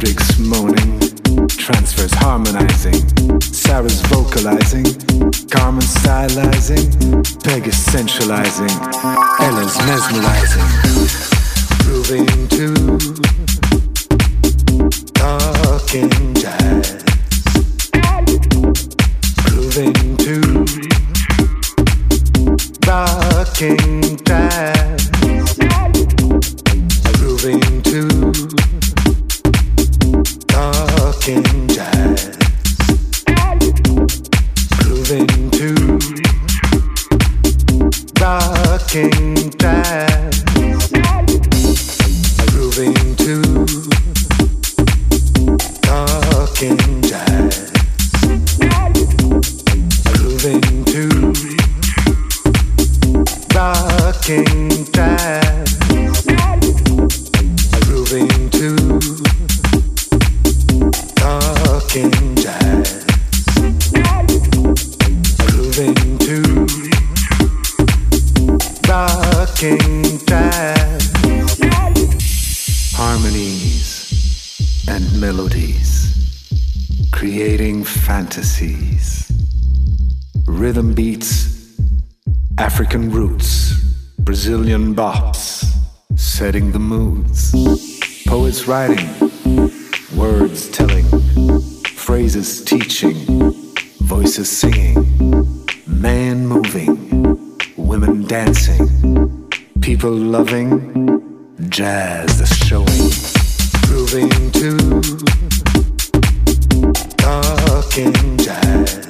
Hendrix moaning, transfers harmonizing, Sarah's vocalizing, Carmen stylizing, Peg centralizing Ella's mesmerizing. fucking jive.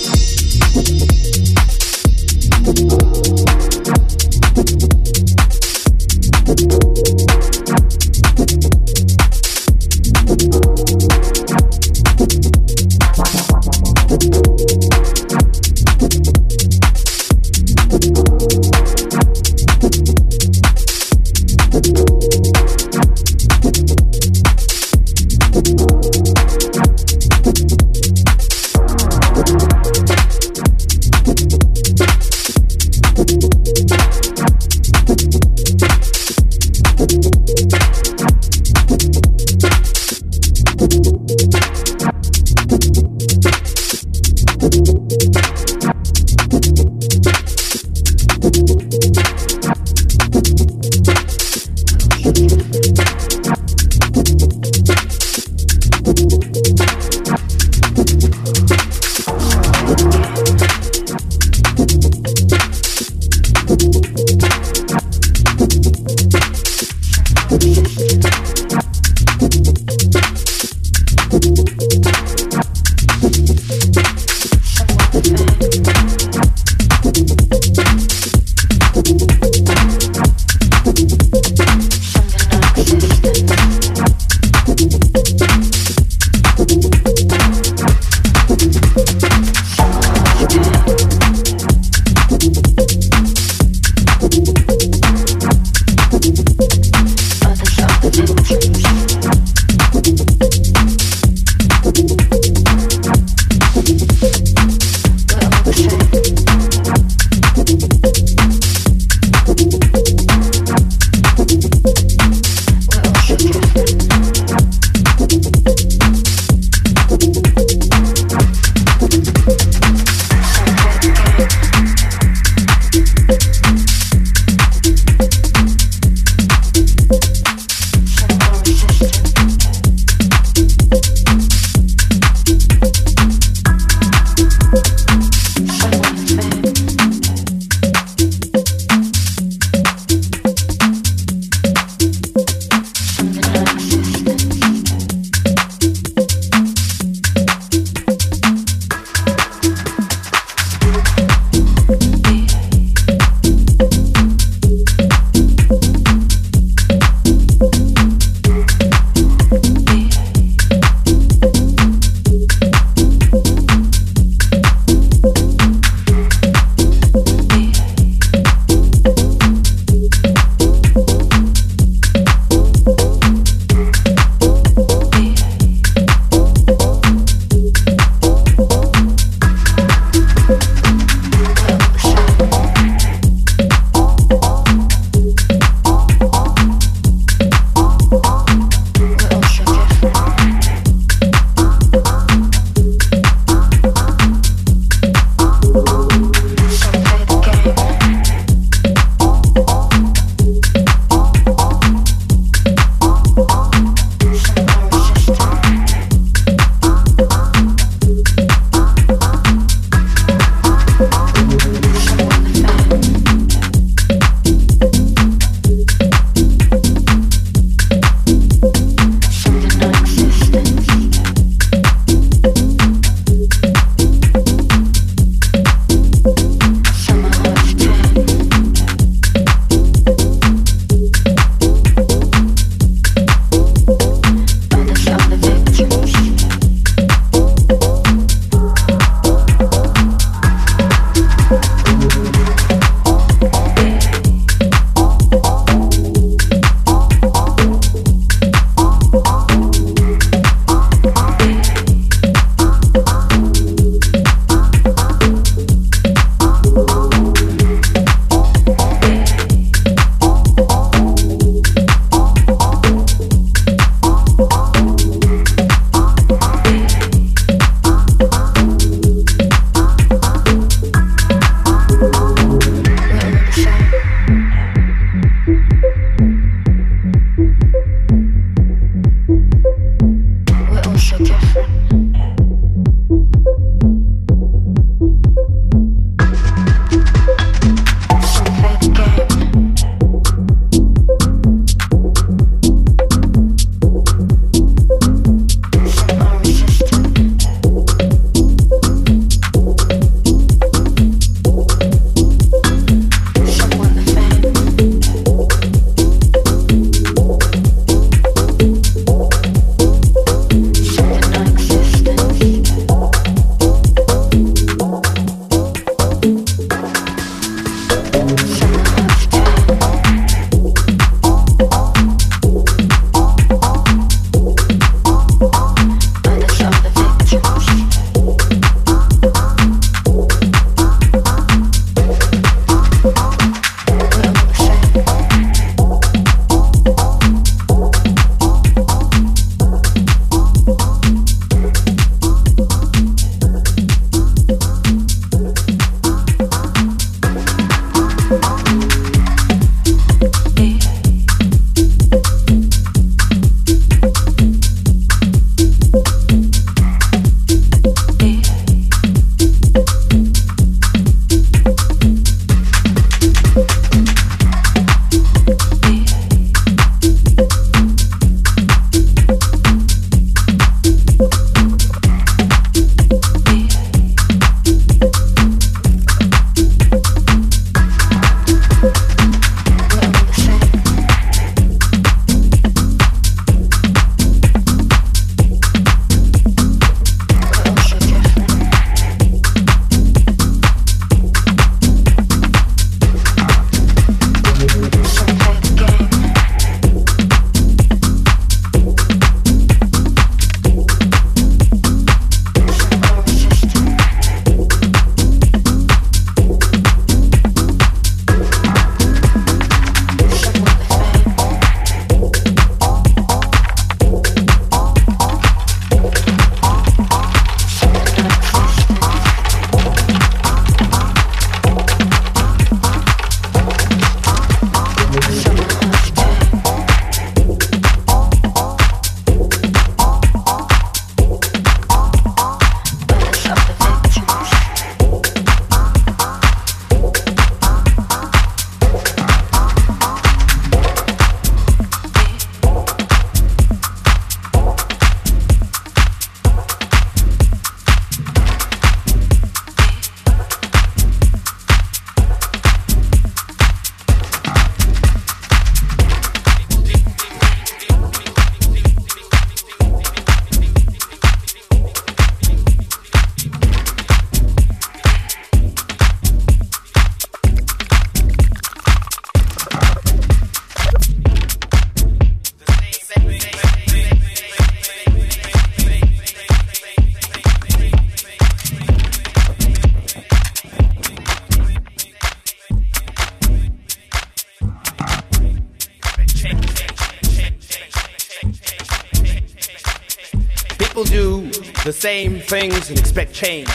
Same things and expect change.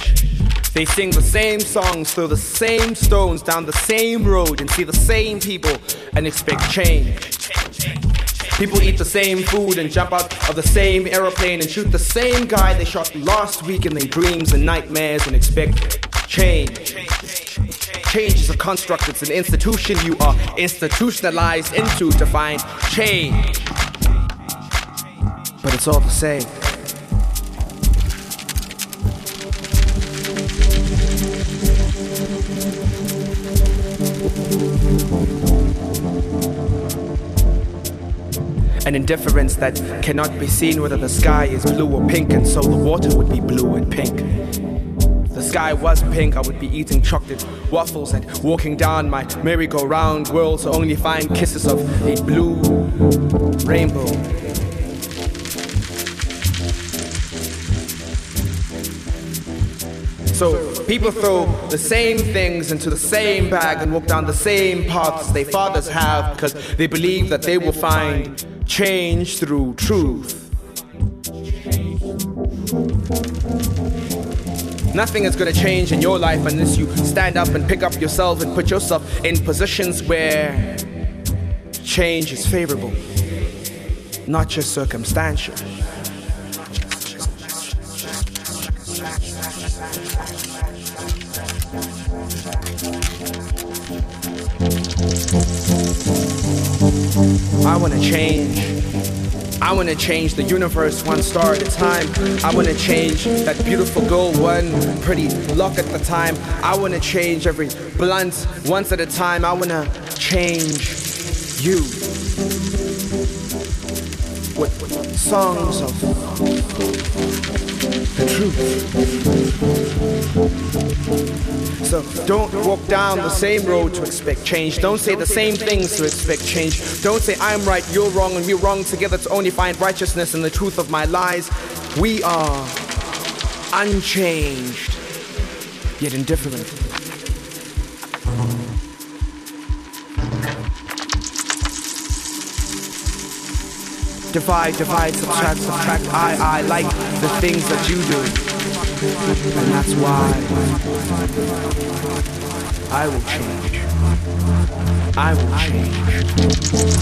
They sing the same songs, throw the same stones down the same road, and see the same people and expect change. People eat the same food and jump out of the same aeroplane and shoot the same guy they shot last week in their dreams and nightmares and expect change. Change is a construct, it's an institution you are institutionalized into to find change. But it's all the same. Indifference that cannot be seen whether the sky is blue or pink, and so the water would be blue and pink. If the sky was pink, I would be eating chocolate waffles and walking down my merry-go-round world to only find kisses of a blue rainbow. So people throw the same things into the same bag and walk down the same paths their fathers have because they believe that they will find change through truth. Nothing is going to change in your life unless you stand up and pick up yourself and put yourself in positions where change is favorable, not just circumstantial. I wanna change. I wanna change the universe one star at a time. I wanna change that beautiful girl one pretty lock at the time. I wanna change every blunt once at a time. I wanna change you with songs of the truth. So don't walk down the same road to expect change. Don't say the same things to expect change. Don't say I'm right, you're wrong, and we're wrong together to only find righteousness in the truth of my lies. We are unchanged, yet indifferent. Divide, divide, subtract, subtract. I, I like the things that you do. And that's why I will change. I will change.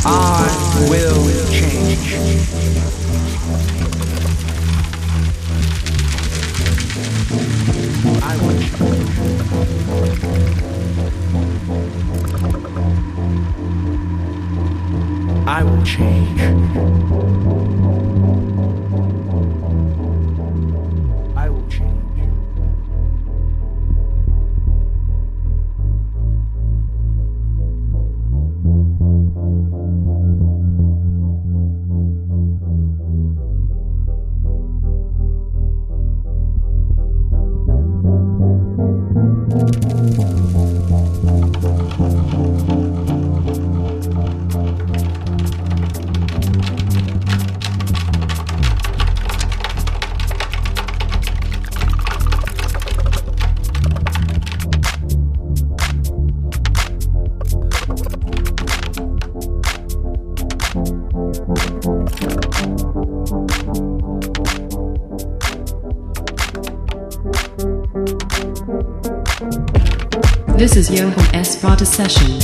I will change. I will change. I will change. S.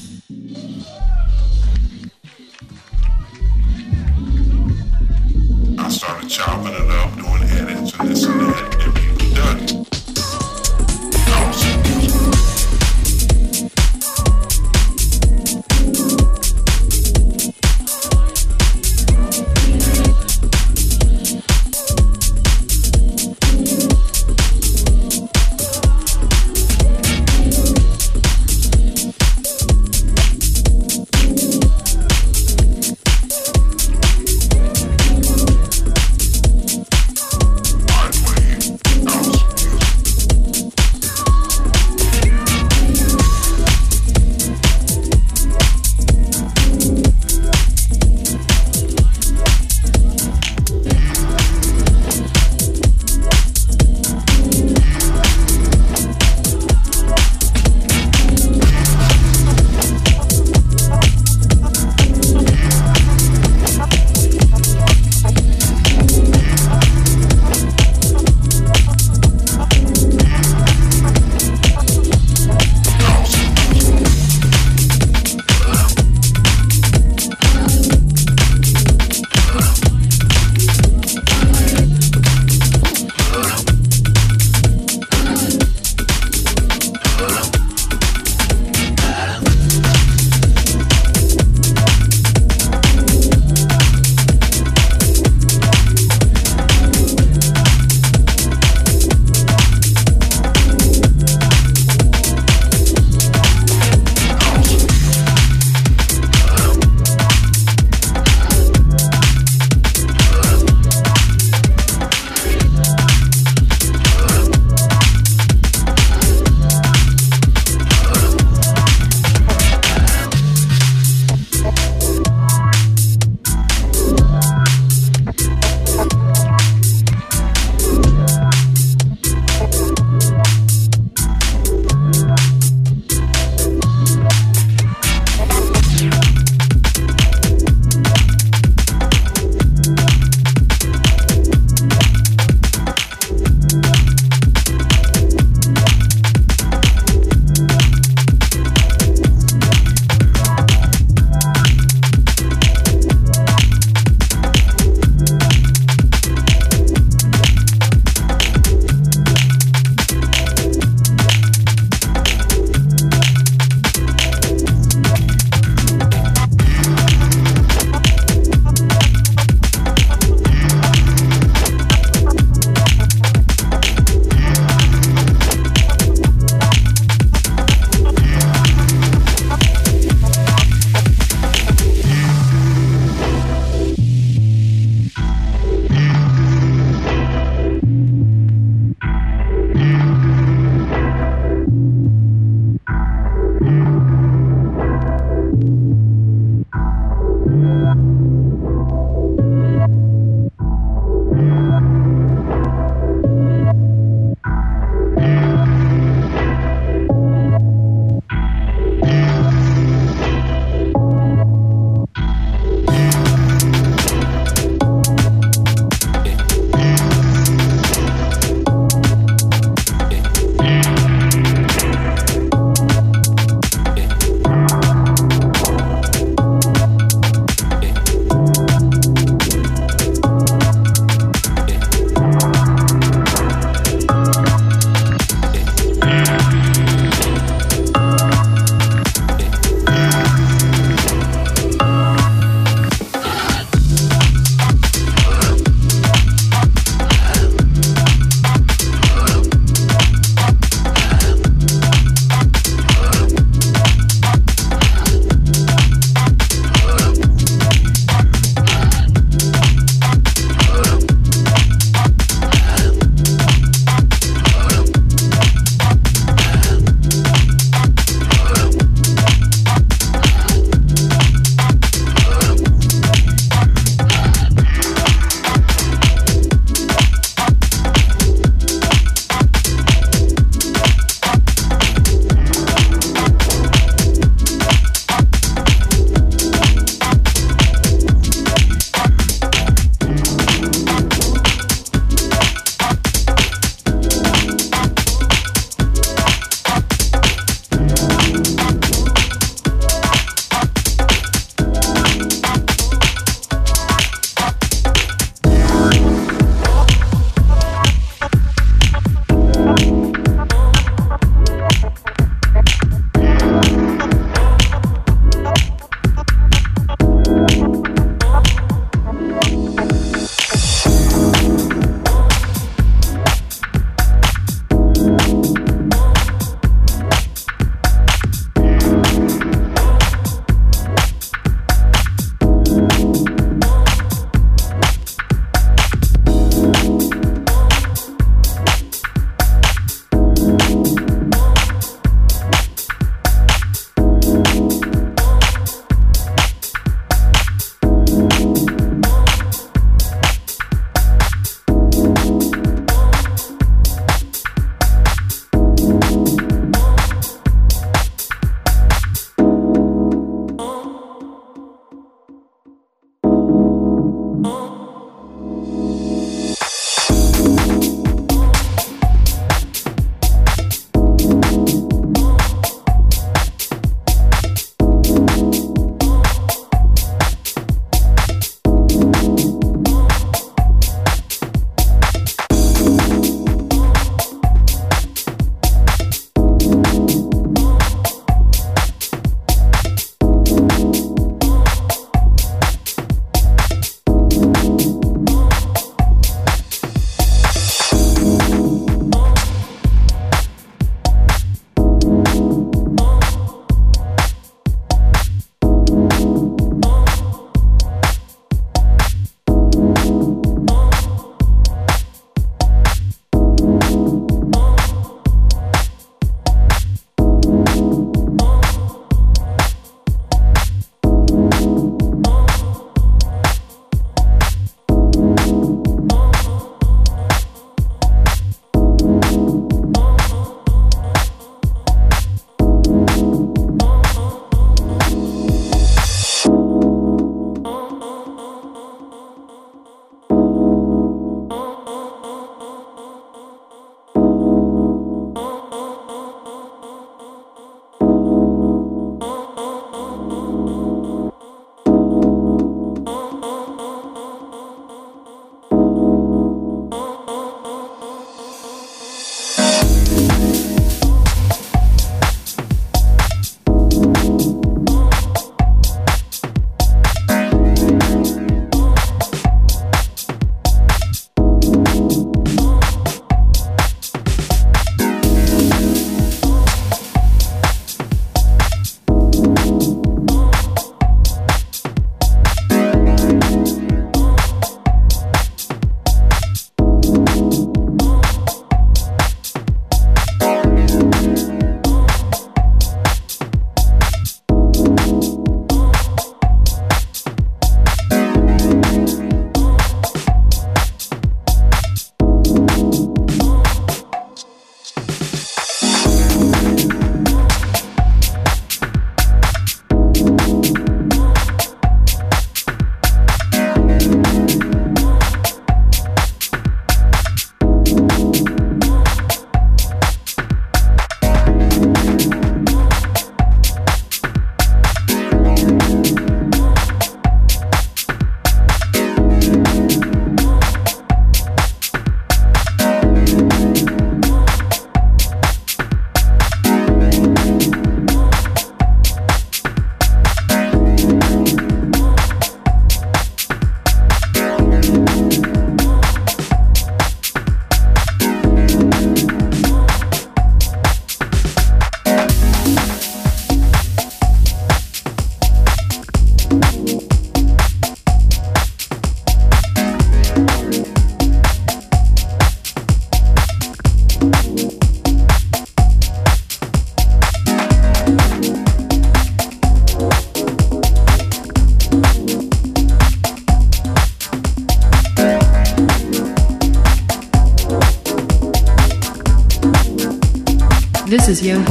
This